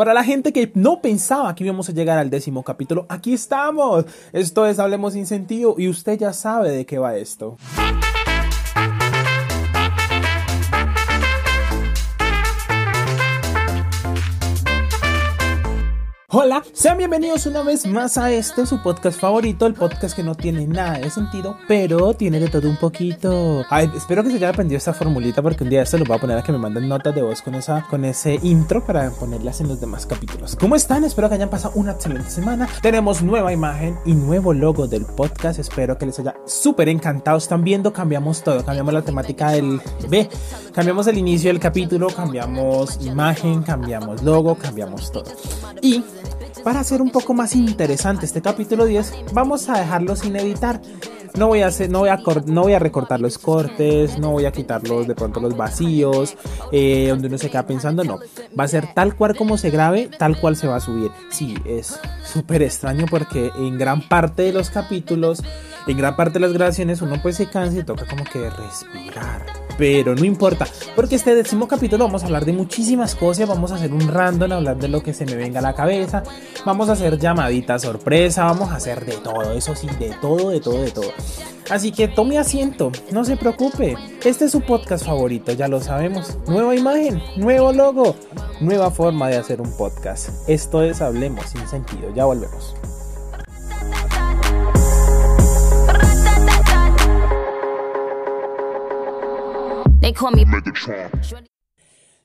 Para la gente que no pensaba que íbamos a llegar al décimo capítulo, aquí estamos. Esto es Hablemos sin sentido y usted ya sabe de qué va esto. Hola, sean bienvenidos una vez más a este su podcast favorito, el podcast que no tiene nada de sentido, pero tiene de todo un poquito. Espero que se haya aprendido esta formulita porque un día esto lo voy a poner a que me manden notas de voz con esa con ese intro para ponerlas en los demás capítulos. ¿Cómo están? Espero que hayan pasado una excelente semana. Tenemos nueva imagen y nuevo logo del podcast. Espero que les haya súper encantado. Están viendo, cambiamos todo, cambiamos la temática del B, cambiamos el inicio del capítulo, cambiamos imagen, cambiamos logo, cambiamos todo. Y para hacer un poco más interesante este capítulo 10, vamos a dejarlo sin editar. No voy a hacer, no voy a, no voy a recortar los cortes, no voy a quitarlos de pronto los vacíos, eh, donde uno se queda pensando, no. Va a ser tal cual como se grabe, tal cual se va a subir. Sí, es súper extraño porque en gran parte de los capítulos, en gran parte de las grabaciones, uno pues se cansa y toca como que respirar pero no importa, porque este décimo capítulo vamos a hablar de muchísimas cosas, vamos a hacer un random, hablar de lo que se me venga a la cabeza, vamos a hacer llamadita sorpresa, vamos a hacer de todo, eso sí, de todo, de todo, de todo. Así que tome asiento, no se preocupe, este es su podcast favorito, ya lo sabemos, nueva imagen, nuevo logo, nueva forma de hacer un podcast. Esto es Hablemos sin sentido, ya volvemos.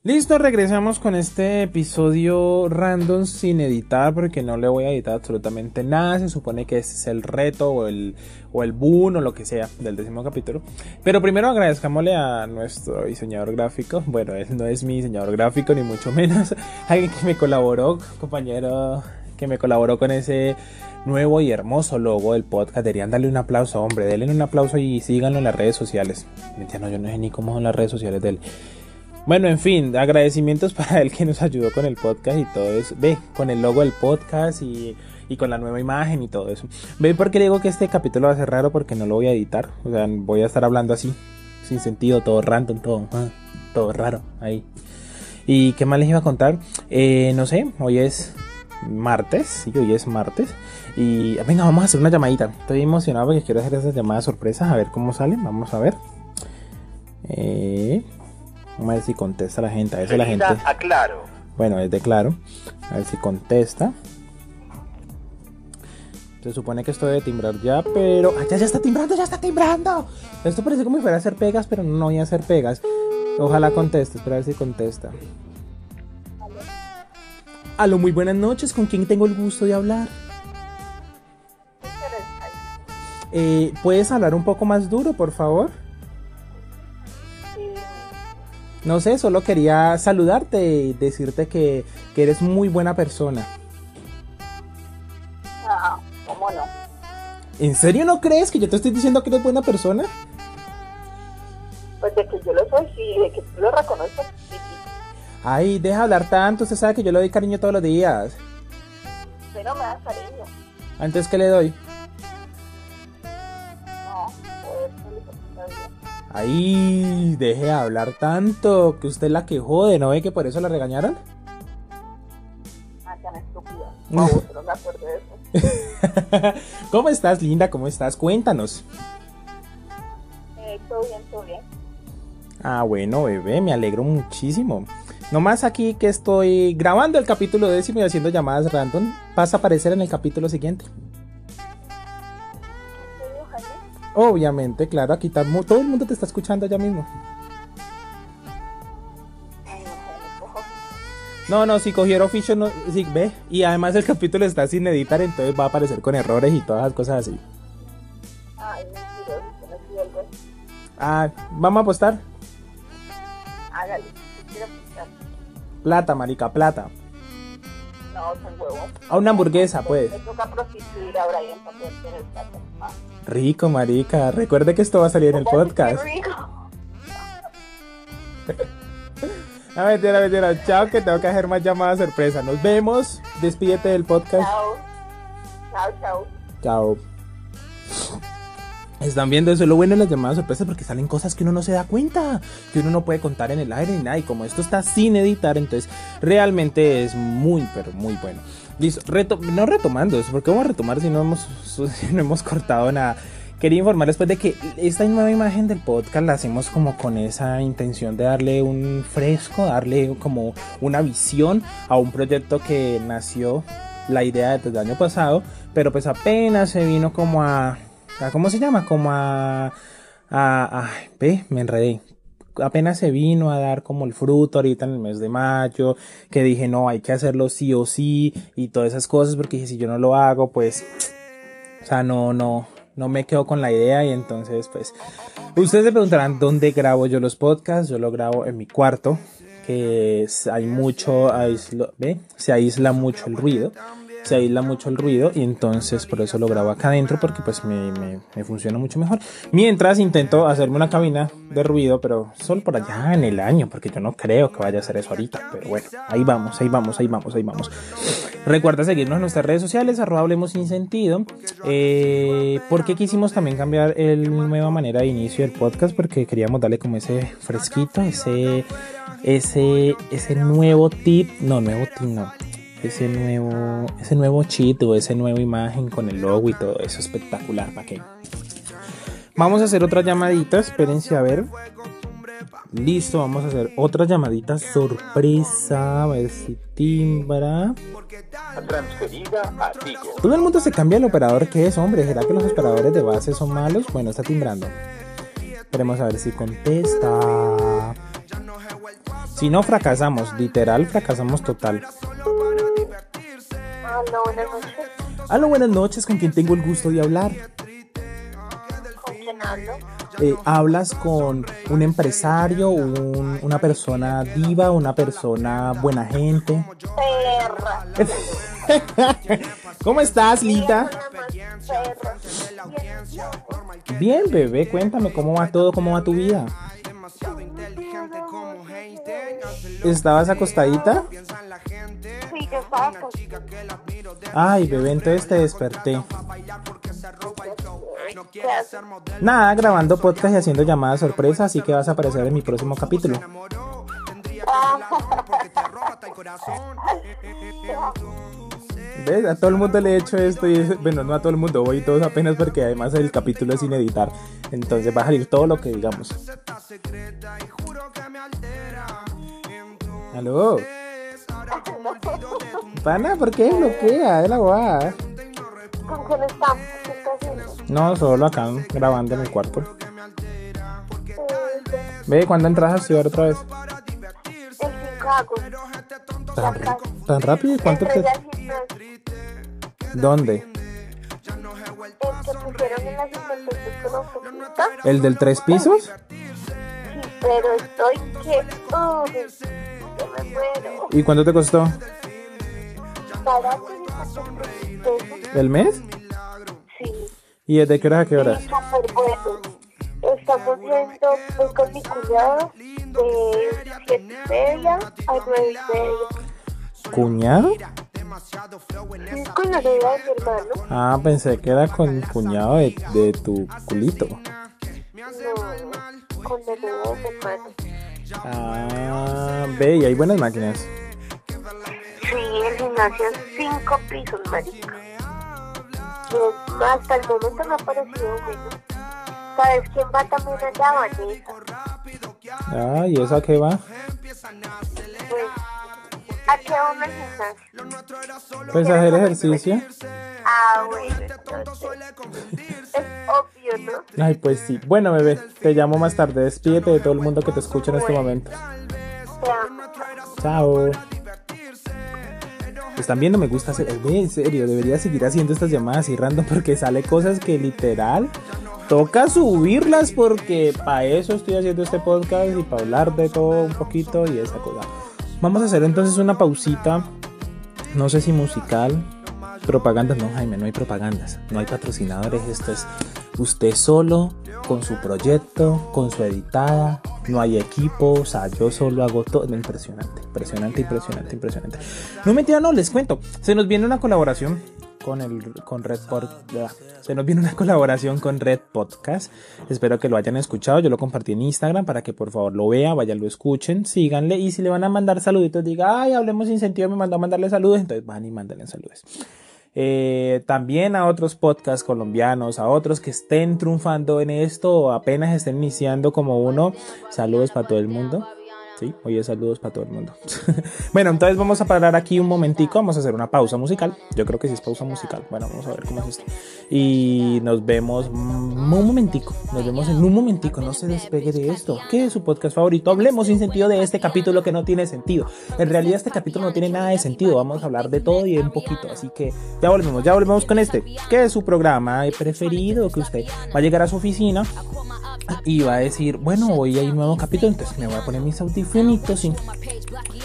Listo, regresamos con este episodio random sin editar porque no le voy a editar absolutamente nada. Se supone que ese es el reto o el, o el boom o lo que sea del décimo capítulo. Pero primero agradezcámosle a nuestro diseñador gráfico. Bueno, él no es mi diseñador gráfico ni mucho menos. Alguien que me colaboró, compañero que me colaboró con ese nuevo y hermoso logo del podcast. Deberían darle un aplauso, hombre. Denle un aplauso y síganlo en las redes sociales. No, yo no sé ni cómo son las redes sociales de él. Bueno, en fin, agradecimientos para él que nos ayudó con el podcast y todo eso. Ve, con el logo del podcast y, y con la nueva imagen y todo eso. Ve porque digo que este capítulo va a ser raro porque no lo voy a editar. O sea, voy a estar hablando así, sin sentido, todo random, todo, ah, todo raro ahí. ¿Y qué más les iba a contar? Eh, no sé, hoy es martes, hoy es martes. Y venga, vamos a hacer una llamadita. Estoy emocionado porque quiero hacer esas llamadas sorpresas, a ver cómo salen. Vamos a ver. Eh, vamos a ver si contesta la gente. A ver si la gente. Aclaro. Bueno, es de claro. A ver si contesta. Se supone que esto debe timbrar ya, pero. ¡Ah, ya, ya está timbrando! ¡Ya está timbrando! Esto parece como si fuera a hacer pegas, pero no voy a hacer pegas. Ojalá conteste, espera a ver si contesta. Aló, muy buenas noches. ¿Con quién tengo el gusto de hablar? Eh, ¿Puedes hablar un poco más duro, por favor? No sé, solo quería saludarte y decirte que, que eres muy buena persona. Ah, ¿cómo no? ¿En serio no crees que yo te estoy diciendo que eres buena persona? Pues de que yo lo soy, sí, de que tú lo sí. Ay, deja hablar tanto, usted sabe que yo le doy cariño todos los días. No me da cariño. ¿Antes qué le doy? No, pues. Ay, deje de hablar tanto, que usted es la que jode, ¿no ve que por eso la regañaron? Ah, tan estúpida. No, no me acuerdo de eso. ¿Cómo estás, linda? ¿Cómo estás? Cuéntanos. Eh, todo bien, todo bien. Ah, bueno, bebé, me alegro muchísimo. Nomás aquí que estoy grabando el capítulo décimo y haciendo llamadas random, vas a aparecer en el capítulo siguiente. Obviamente, claro, aquí todo el mundo te está escuchando ya mismo. No. No, si cogieron ficho, no, sí, ve. Y además el capítulo está sin editar, entonces va a aparecer con errores y todas las cosas así. Ah, vamos a apostar. Plata, marica, plata. No, son huevo. A una hamburguesa, pues. Me toca prostituir a Brian para poder tener plata. Ah. Rico, marica. Recuerde que esto va a salir en el podcast. Rico. No, mentira, mentira. Chao, que tengo que hacer más llamadas sorpresa. Nos vemos. Despídete del podcast. Chao. Chao, chao. Chao. Están viendo eso, lo bueno de las llamadas sorpresas porque salen cosas que uno no se da cuenta, que uno no puede contar en el aire ni nada. Y como esto está sin editar, entonces realmente es muy, pero muy bueno. Listo, no retomando eso, porque vamos a retomar si no hemos, si no hemos cortado nada. Quería informarles pues de que esta nueva imagen del podcast la hacemos como con esa intención de darle un fresco, darle como una visión a un proyecto que nació la idea desde el año pasado, pero pues apenas se vino como a ¿cómo se llama? Como a, a, ve, me enredé. Apenas se vino a dar como el fruto ahorita en el mes de mayo, que dije, no, hay que hacerlo sí o sí, y todas esas cosas, porque dije, si yo no lo hago, pues, o sea, no, no, no me quedo con la idea y entonces pues ustedes se preguntarán dónde grabo yo los podcasts, yo lo grabo en mi cuarto, que hay mucho, ¿ve? se aísla mucho el ruido se aísla mucho el ruido y entonces por eso lo grabo acá adentro porque pues me, me, funciona mucho mejor. Mientras intento hacerme una cabina de ruido, pero solo por allá en el año, porque yo no creo que vaya a hacer eso ahorita. Pero bueno, ahí vamos, ahí vamos, ahí vamos, ahí vamos. Recuerda seguirnos en nuestras redes sociales, arroba hablemos sin sentido. Eh, porque quisimos también cambiar el nueva manera de inicio del podcast porque queríamos darle como ese fresquito, ese ese ese nuevo tip, no, nuevo tip no ese nuevo, ese nuevo cheat o esa nueva imagen con el logo y todo eso espectacular. ¿Para qué? Vamos a hacer otra llamadita, espérense a ver. Listo, vamos a hacer otra llamadita sorpresa. A ver si timbra. Todo el mundo se cambia el operador que es, hombre. ¿Será que los operadores de base son malos? Bueno, está timbrando. Esperemos a ver si contesta. Si no, fracasamos. Literal, fracasamos total. Hola, buenas noches. Hola, buenas noches. ¿Con quien tengo el gusto de hablar? ¿Con quién hablo? Eh, hablas con un empresario, una persona diva, una persona buena gente. Perra. ¿Cómo estás, Lita? Bien, bebé, cuéntame cómo va todo, cómo va tu vida. ¿Estabas acostadita? Ay, bebé, entonces te desperté. Nada, grabando podcast y haciendo llamadas sorpresa, así que vas a aparecer en mi próximo capítulo. ¿Ves? A todo el mundo le he hecho esto y bueno, no a todo el mundo, voy todos apenas porque además el capítulo es sin editar. Entonces va a salir todo lo que digamos. ¿Aló? Pana, ¿por qué bloquea? Es la guada. ¿Con quién estamos? No, solo acá grabando en el cuarto. Ve, ¿cuándo entras a estudiar otra vez? El 5 de agosto. ¿Tan, tan rápido? ¿Cuánto te...? ¿Dónde? El que pusieron en la 56 con autopista. ¿El del tres pisos? Sí, pero estoy que... ¿Y cuánto te costó? Barato ¿El mes? Sí. ¿Y desde qué hora a qué horas? Sí, súper bueno. Estamos yendo pues, con mi cuñado de 7 y media a 9 y media. ¿Cuñado? La novia de mi hermano. Ah, pensé que era con el cuñado de, de tu culito. No, con la novia de mi hermano. Ah, ve, y hay buenas máquinas. Sí, el gimnasio es 5 pisos, marica. Y hasta el momento me ha parecido bueno. ¿Sabes quién va también allá, Vanessa? Ah, ¿y eso a qué va? Pues, ¿a qué el gimnasio? Pues hacer ejercicio. Ah, bueno, entonces. Es obvio, ¿no? Ay, pues sí. Bueno, bebé, te llamo más tarde. Despídete de todo el mundo que te escucha en este momento. Chao. Están viendo, me gusta hacer. En serio, debería seguir haciendo estas llamadas y random porque sale cosas que literal toca subirlas porque para eso estoy haciendo este podcast y para hablar de todo un poquito y esa cosa. Vamos a hacer entonces una pausita, no sé si musical, propagandas, no Jaime, no hay propagandas, no hay patrocinadores, esto es usted solo con su proyecto, con su editada, no hay equipo, o sea, yo solo hago todo, impresionante, impresionante, impresionante, impresionante. No mentira, no, les cuento, se nos viene una colaboración con el con Red Podcast. Se nos viene una colaboración con Red Podcast. Espero que lo hayan escuchado. Yo lo compartí en Instagram para que por favor lo vean, vayan, lo escuchen, síganle. Y si le van a mandar saluditos, diga, ay, hablemos sin sentido, me mandó a mandarle saludos. Entonces van y mándenle saludos. Eh, también a otros podcasts colombianos, a otros que estén triunfando en esto o apenas estén iniciando como uno. Saludos para todo el mundo. Sí, oye, saludos para todo el mundo. bueno, entonces vamos a parar aquí un momentico, vamos a hacer una pausa musical. Yo creo que sí es pausa musical. Bueno, vamos a ver cómo es esto. Y nos vemos un momentico, nos vemos en un momentico, no se despegue de esto. ¿Qué es su podcast favorito? Hablemos sin sentido de este capítulo que no tiene sentido. En realidad este capítulo no tiene nada de sentido, vamos a hablar de todo y un poquito. Así que ya volvemos, ya volvemos con este. ¿Qué es su programa preferido? Que usted va a llegar a su oficina y va a decir, bueno, hoy hay un nuevo capítulo, entonces me voy a poner mis audífonos y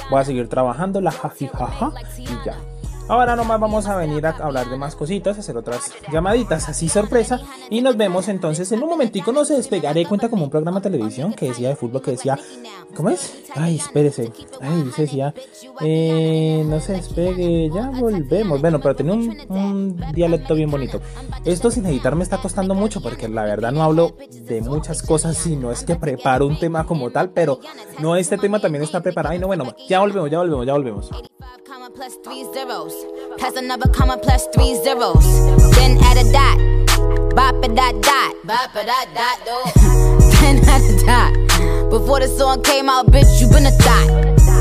voy a seguir trabajando la jajijaja y ya. Ahora nomás vamos a venir a hablar de más cositas, hacer otras llamaditas así sorpresa y nos vemos entonces en un momentico, no se despegaré cuenta como un programa de televisión que decía de fútbol que decía, ¿cómo es? Ay, espérese, ay, dice decía, eh, no se despegue, ya volvemos, bueno, pero tenía un, dialecto bien bonito. Esto sin editar me está costando mucho porque la verdad no hablo de muchas cosas, sino es que preparo un tema como tal, pero no este tema también está preparado y no, bueno, ya volvemos, ya volvemos, ya volvemos. Plus another comma plus three zeros. Then add a dot. Bop a dot dot. Bop a dot dot then add a dot. Before the song came out, bitch, you been a thought.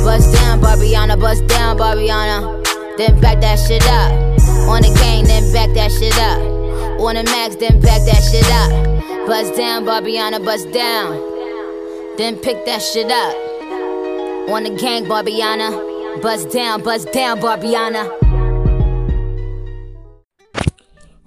Bust down, Barbiana, bust down, Barbiana. Then back that shit up. On the gang, then back that shit up. On the max, then back that shit up. Bust down, Barbiana, bust down. Then pick that shit up. On the gang, Barbiana. Buzz down, buzz down, Barbiana.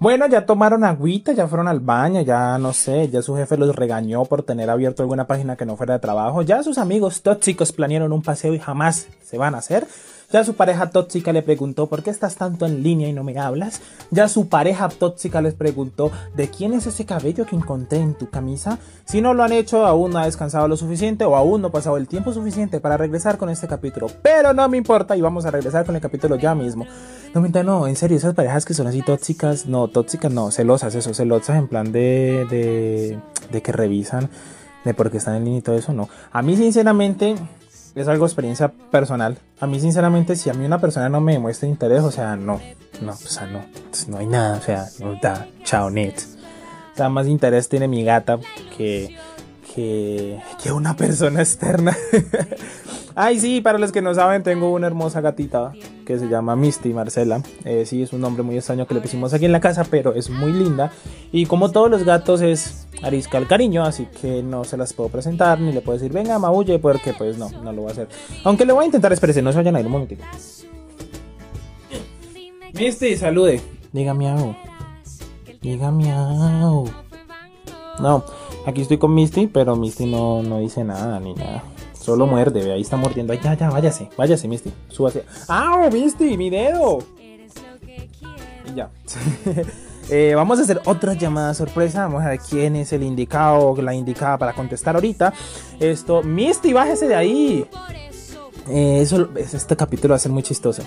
Bueno, ya tomaron agüita, ya fueron al baño, ya no sé, ya su jefe los regañó por tener abierto alguna página que no fuera de trabajo, ya sus amigos tóxicos planearon un paseo y jamás se van a hacer. Ya su pareja tóxica le preguntó ¿por qué estás tanto en línea y no me hablas? Ya su pareja tóxica les preguntó ¿de quién es ese cabello que encontré en tu camisa? Si no lo han hecho, aún no ha descansado lo suficiente o aún no ha pasado el tiempo suficiente para regresar con este capítulo. Pero no me importa y vamos a regresar con el capítulo ya mismo. No, no, en serio, esas parejas que son así tóxicas, no, tóxicas no, celosas, eso, celosas en plan de, de, de que revisan de por qué están en línea y todo eso, no. A mí sinceramente es algo experiencia personal. A mí, sinceramente, si a mí una persona no me demuestra interés, o sea, no, no, o sea, no, pues, no hay nada, o sea, no da, chao, net. O sea, más interés tiene mi gata que, que, una persona externa. Ay, sí, para los que no saben, tengo una hermosa gatita que se llama Misty Marcela. Eh, sí, es un nombre muy extraño que le pusimos aquí en la casa, pero es muy linda. Y como todos los gatos es arisca el cariño, así que no se las puedo presentar, ni le puedo decir, venga, maulle, porque pues no, no lo voy a hacer. Aunque le voy a intentar, espérese, no se vayan a ir un momentito. Misty, salude. Diga miau. Diga miau. No, aquí estoy con Misty, pero Misty no, no dice nada ni nada. Solo muerde, ve, ahí está mordiendo. Ay, ya, ya, váyase, váyase, Misty. Súbase. ¡Ah, Misty! ¡Mi dedo! Y ya. eh, vamos a hacer otra llamada sorpresa. Vamos a ver quién es el indicado, la indicada para contestar ahorita. Esto, Misty, bájese de ahí. Eh, eso, este capítulo va a ser muy chistoso.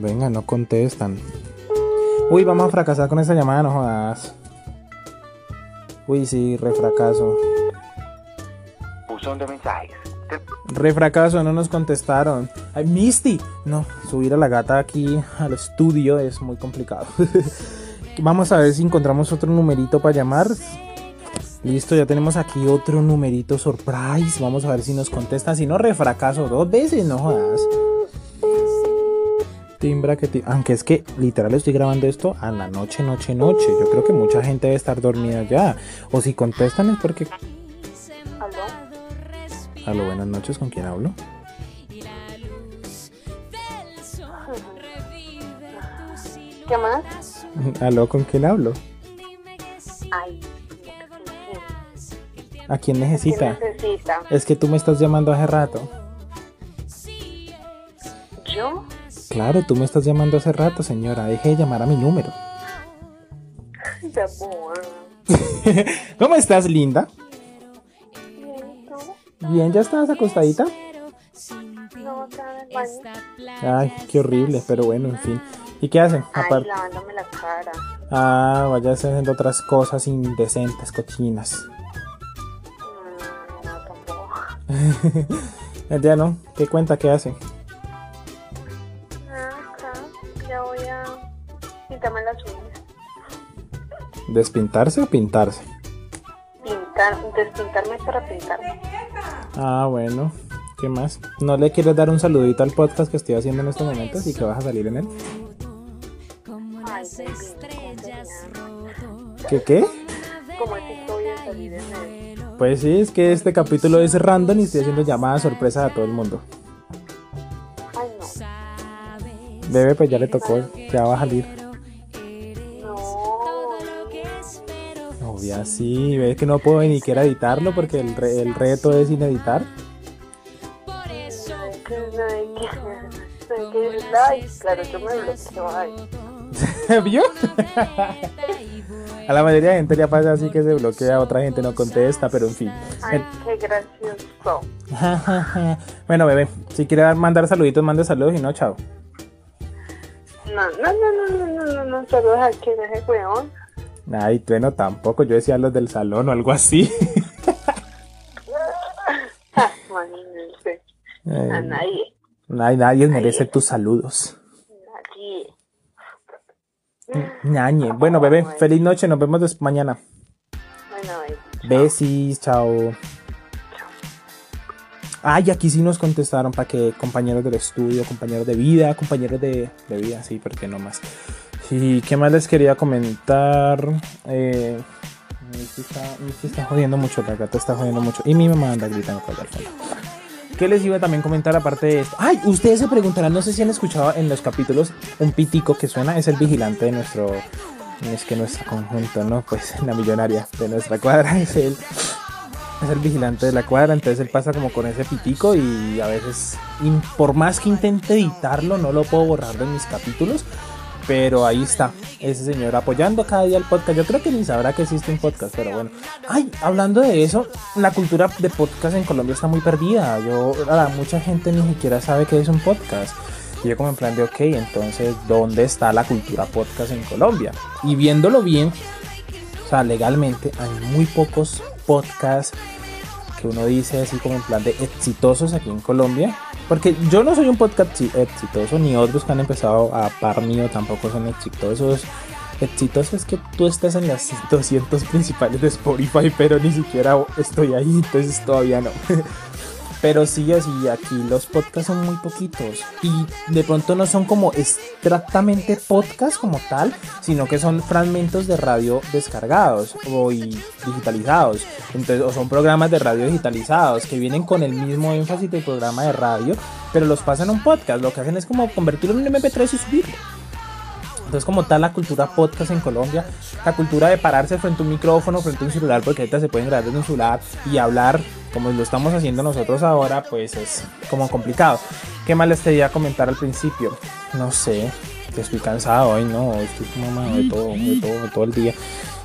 Venga, no contestan. Uy, vamos a fracasar con esa llamada, no jodas. Uy, sí, refracaso. Buzón de mensajes. Refracaso, no nos contestaron. Ay, Misty. No, subir a la gata aquí al estudio es muy complicado. Vamos a ver si encontramos otro numerito para llamar. Listo, ya tenemos aquí otro numerito surprise. Vamos a ver si nos contesta. Si no, refracaso dos veces, no jodas timbra que aunque es que literal estoy grabando esto a la noche, noche, noche. Yo creo que mucha gente debe estar dormida ya. O si contestan es porque. ¿Aló? Aló, buenas noches, ¿con quién hablo? ¿Qué más? Aló, ¿con quién hablo? Ay, ¿A quién necesita? ¿qué necesita? Es que tú me estás llamando hace rato. Claro, tú me estás llamando hace rato, señora. Deje de llamar a mi número. ¿Cómo estás, linda? Bien, ¿ya estabas acostadita? No. Ay, qué horrible, pero bueno, en fin. ¿Y qué hacen? Aparte. lavándome la cara. Ah, vaya haciendo otras cosas indecentes, cochinas. Mm, no, tampoco. Ya no, ¿qué cuenta? ¿Qué hace? Las uñas. ¿Despintarse o pintarse? Pintar, despintarme para pintarme. Ah, bueno. ¿Qué más? ¿No le quieres dar un saludito al podcast que estoy haciendo en estos momentos y que vas a salir en él? ¿Qué qué? ¿Cómo es que voy a salir en él? Pues sí, es que este capítulo es random y estoy haciendo llamadas sorpresa a todo el mundo. Ay, no. Bebé, pues ya le tocó, ya va a salir. Obvia, sí, ves que no puedo ni siquiera editarlo porque el, re- el reto es sin editar. Claro, yo me bloqueo. ¿Vio? a la mayoría de gente le pasa así que se bloquea, otra gente no contesta, pero en fin. Ay, qué gracioso. bueno, bebé, si quiere dar- mandar saluditos, mande saludos y no, chao. No, no, no, no, no, no, no, no, saludos a quien ese weón. Ay, bueno, tampoco, yo decía los del salón o algo así. A nadie. Ay, nadie merece tus saludos. Nadie. Ñañe. Bueno, bebé, feliz noche, nos vemos mañana. Bueno, baby. Besis, chao. Ay, aquí sí nos contestaron para que compañeros del estudio, compañeros de vida, compañeros de, de vida, sí, porque no más. Sí, ¿qué más les quería comentar? Eh, Michi está, está jodiendo mucho, la gata está jodiendo mucho. Y mi mamá anda gritando por fondo. ¿Qué les iba a también comentar aparte de esto? Ay, ustedes se preguntarán, no sé si han escuchado en los capítulos un pitico que suena, es el vigilante de nuestro, es que nuestro conjunto, ¿no? Pues la millonaria de nuestra cuadra es él. Es el vigilante de la cuadra, entonces él pasa como con ese pitico y a veces, y por más que intente editarlo, no lo puedo borrar de mis capítulos. Pero ahí está, ese señor apoyando cada día el podcast. Yo creo que ni sabrá que existe un podcast, pero bueno. Ay, hablando de eso, la cultura de podcast en Colombia está muy perdida. Yo, mucha gente ni siquiera sabe que es un podcast. Y yo como en plan de, ok, entonces, ¿dónde está la cultura podcast en Colombia? Y viéndolo bien, o sea, legalmente hay muy pocos podcasts que uno dice así como en plan de exitosos aquí en Colombia. Porque yo no soy un podcast exi- exitoso, ni otros que han empezado a par mío tampoco son exitosos. Exitoso es que tú estás en las 200 principales de Spotify, pero ni siquiera estoy ahí, entonces todavía no. Pero sí, así, aquí los podcasts son muy poquitos. Y de pronto no son como exactamente podcasts como tal, sino que son fragmentos de radio descargados o y digitalizados. Entonces, o son programas de radio digitalizados que vienen con el mismo énfasis del programa de radio, pero los pasan a un podcast. Lo que hacen es como convertirlo en un MP3 y subirlo. Entonces, como tal, la cultura podcast en Colombia, la cultura de pararse frente a un micrófono, frente a un celular, porque ahorita se pueden grabar desde un celular y hablar como lo estamos haciendo nosotros ahora, pues es como complicado. ¿Qué más les quería comentar al principio? No sé, que estoy cansado hoy, no, estoy como de todo, de todo, de todo el día.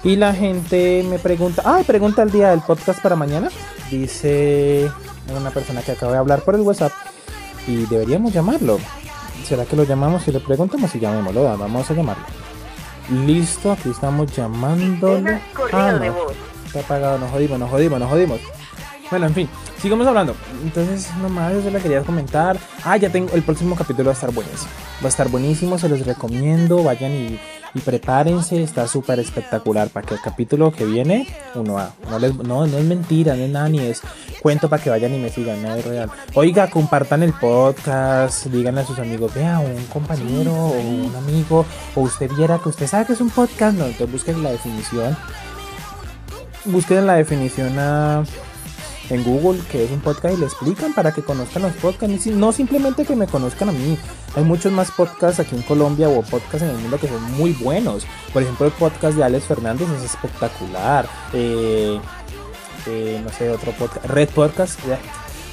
Y la gente me pregunta, ah, pregunta el día del podcast para mañana. Dice una persona que acaba de hablar por el WhatsApp y deberíamos llamarlo. ¿Será que lo llamamos y le preguntamos y llamémoslo? Va, Vamos a llamarlo. Listo, aquí estamos llamándolo. De no, está apagado, nos jodimos, nos jodimos, nos jodimos. Bueno, en fin, sigamos hablando. Entonces, nomás eso le quería comentar. Ah, ya tengo, el próximo capítulo va a estar buenísimo. Va a estar buenísimo, se los recomiendo. Vayan y, y prepárense, está súper espectacular. Para que el capítulo que viene, uno a. No, les- no, no es mentira, no es nada, ni es cuento para que vayan y me sigan, no es real. Oiga, compartan el podcast, díganle a sus amigos, vea, un compañero o un amigo, o usted viera que usted sabe que es un podcast, no, entonces busquen la definición. Busquen en la definición a en Google que es un podcast y le explican para que conozcan los podcasts. No simplemente que me conozcan a mí. Hay muchos más podcasts aquí en Colombia o podcasts en el mundo que son muy buenos. Por ejemplo, el podcast de Alex Fernández es espectacular. Eh, eh, no sé, otro podcast. Red Podcast.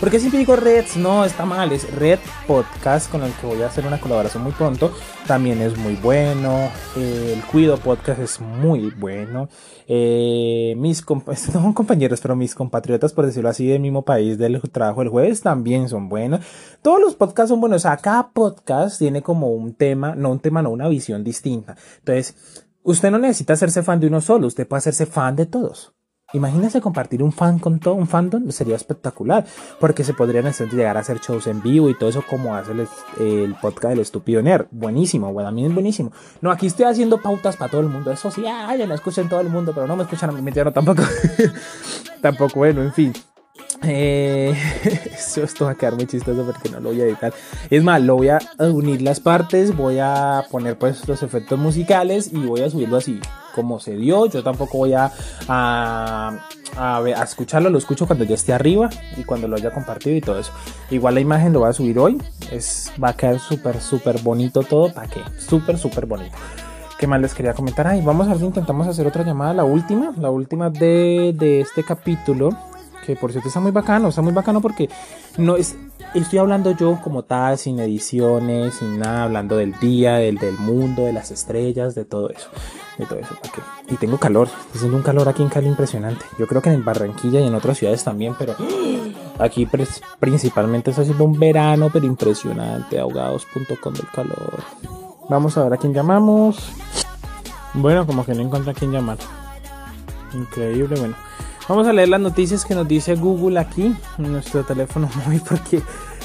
Porque siempre digo Reds, no, está mal, es Red Podcast con el que voy a hacer una colaboración muy pronto. También es muy bueno. Eh, el Cuido Podcast es muy bueno. Eh, mis comp- no compañeros, pero mis compatriotas, por decirlo así, del mismo país del trabajo del jueves también son buenos. Todos los podcasts son buenos. O sea, cada podcast tiene como un tema, no un tema, no una visión distinta. Entonces, usted no necesita hacerse fan de uno solo, usted puede hacerse fan de todos. Imagínese compartir un fan con todo un fandom, sería espectacular, porque se podrían llegar a hacer shows en vivo y todo eso como hace el, podcast del estúpido Nerd. Buenísimo, bueno, a es buenísimo. No, aquí estoy haciendo pautas para todo el mundo, eso sí, ah, ya lo escuchan todo el mundo, pero no me escuchan a mí, mentira, no, tampoco. tampoco, bueno, en fin. Eh, esto va a quedar muy chistoso porque no lo voy a editar. Es más, lo voy a unir las partes, voy a poner pues los efectos musicales y voy a subirlo así como se dio. Yo tampoco voy a, a, a escucharlo, lo escucho cuando ya esté arriba y cuando lo haya compartido y todo eso. Igual la imagen lo voy a subir hoy. Es, va a quedar súper, súper bonito todo. ¿Para qué? Súper, súper bonito. ¿Qué más les quería comentar? Ay, vamos a ver si intentamos hacer otra llamada, la última, la última de, de este capítulo. Que por cierto está muy bacano, está muy bacano porque no es. Estoy hablando yo como tal, sin ediciones, sin nada, hablando del día, del, del mundo, de las estrellas, de todo eso. De todo eso. Y tengo calor, está haciendo un calor aquí en Cali impresionante. Yo creo que en Barranquilla y en otras ciudades también, pero aquí principalmente está haciendo un verano, pero impresionante. Ahogados.com del calor. Vamos a ver a quién llamamos. Bueno, como que no encuentro a quién llamar. Increíble, bueno. Vamos a leer las noticias que nos dice Google aquí en nuestro teléfono móvil porque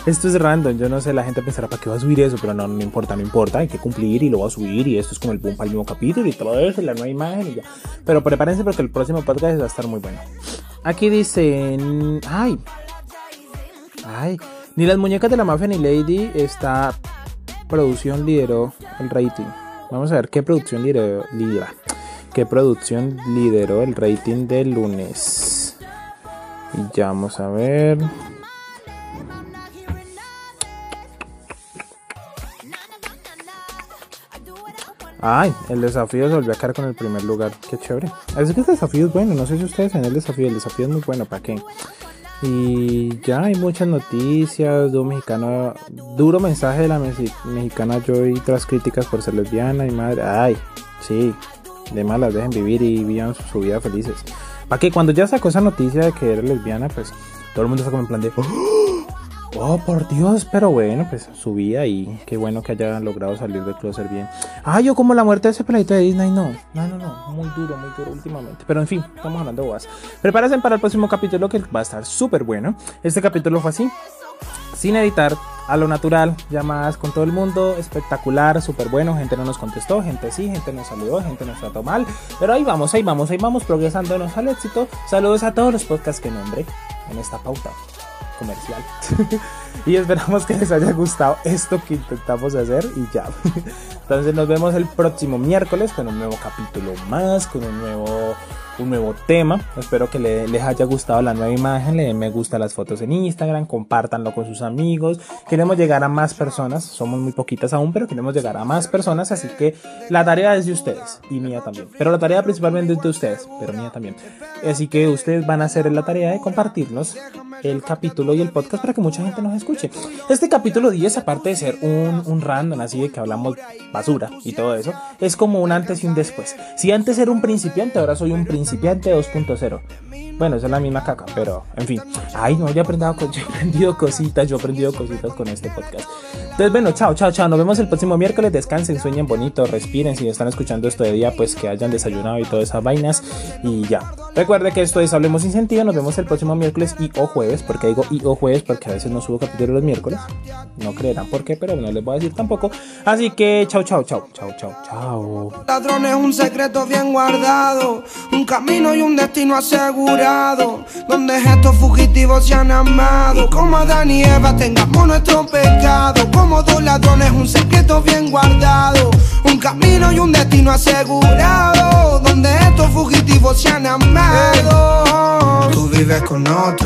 esto es random. Yo no sé, la gente pensará para qué va a subir eso, pero no, no importa, no importa. Hay que cumplir y lo va a subir y esto es como el boom para el mismo capítulo y todo eso, la nueva imagen y ya. Pero prepárense porque el próximo podcast va a estar muy bueno. Aquí dicen, ay, ay, ni las muñecas de la mafia ni Lady esta producción lideró el rating. Vamos a ver qué producción lideró, lidera. ¿Qué producción lideró el rating del lunes? Y ya vamos a ver. Ay, el desafío se volvió a quedar con el primer lugar. Qué chévere. Es que el desafío es bueno. No sé si ustedes ven el desafío. El desafío es muy bueno. ¿Para qué? Y ya hay muchas noticias. Duro mexicano. Duro mensaje de la mexi- mexicana Joy tras críticas por ser lesbiana y madre. Ay, sí. De malas, dejen vivir y vivan su, vida felices. Para que cuando ya sacó esa noticia de que era lesbiana, pues todo el mundo fue como en plan de. Oh, por Dios, pero bueno, pues su vida y qué bueno que haya logrado salir del closet bien. Ah, yo como la muerte de ese peladito de Disney, no. No, no, no. Muy duro, muy duro últimamente. Pero en fin, estamos hablando de bobas. Prepárense para el próximo capítulo que va a estar súper bueno. Este capítulo fue así. Sin editar, a lo natural, llamadas con todo el mundo, espectacular, súper bueno, gente no nos contestó, gente sí, gente nos saludó, gente nos trató mal, pero ahí vamos, ahí vamos, ahí vamos progresándonos al éxito. Saludos a todos los podcasts que nombré en esta pauta comercial. y esperamos que les haya gustado esto que intentamos hacer y ya. Entonces nos vemos el próximo miércoles con un nuevo capítulo más, con un nuevo un nuevo tema. Espero que le- les haya gustado la nueva imagen. Le den me gusta a las fotos en Instagram. Compártanlo con sus amigos. Queremos llegar a más personas. Somos muy poquitas aún, pero queremos llegar a más personas. Así que la tarea es de ustedes y mía también. Pero la tarea principalmente es de ustedes, pero mía también. Así que ustedes van a hacer la tarea de compartirnos el capítulo y el podcast para que mucha gente nos escuche. Este capítulo 10, aparte de ser un, un random, así de que hablamos basura y todo eso, es como un antes y un después. Si antes era un principiante, ahora soy un principiante 2.0. Bueno, esa es la misma caca, pero en fin. Ay, no, yo he aprendido, yo he aprendido cositas, yo he aprendido cositas con este podcast. Entonces, bueno, chao, chao, chao. Nos vemos el próximo miércoles. Descansen, sueñen bonito, respiren. Si están escuchando esto de día, pues que hayan desayunado y todas esas vainas. Y ya. Recuerde que esto es Hablemos sin. Nos vemos el próximo miércoles y o jueves. porque digo y o jueves? Porque a veces no subo capítulo los miércoles. No creerán por qué, pero no les voy a decir tampoco. Así que chao, chao, chao, chao, chao, chao. Es un secreto bien guardado, un camino y un destino asegurado, donde estos fugitivos se han amado. Y como Adán y Eva tengamos nuestro pecado, como dos ladrones un secreto bien guardado, un camino y un destino asegurado, donde estos fugitivos se han amado. Tú vives con otro.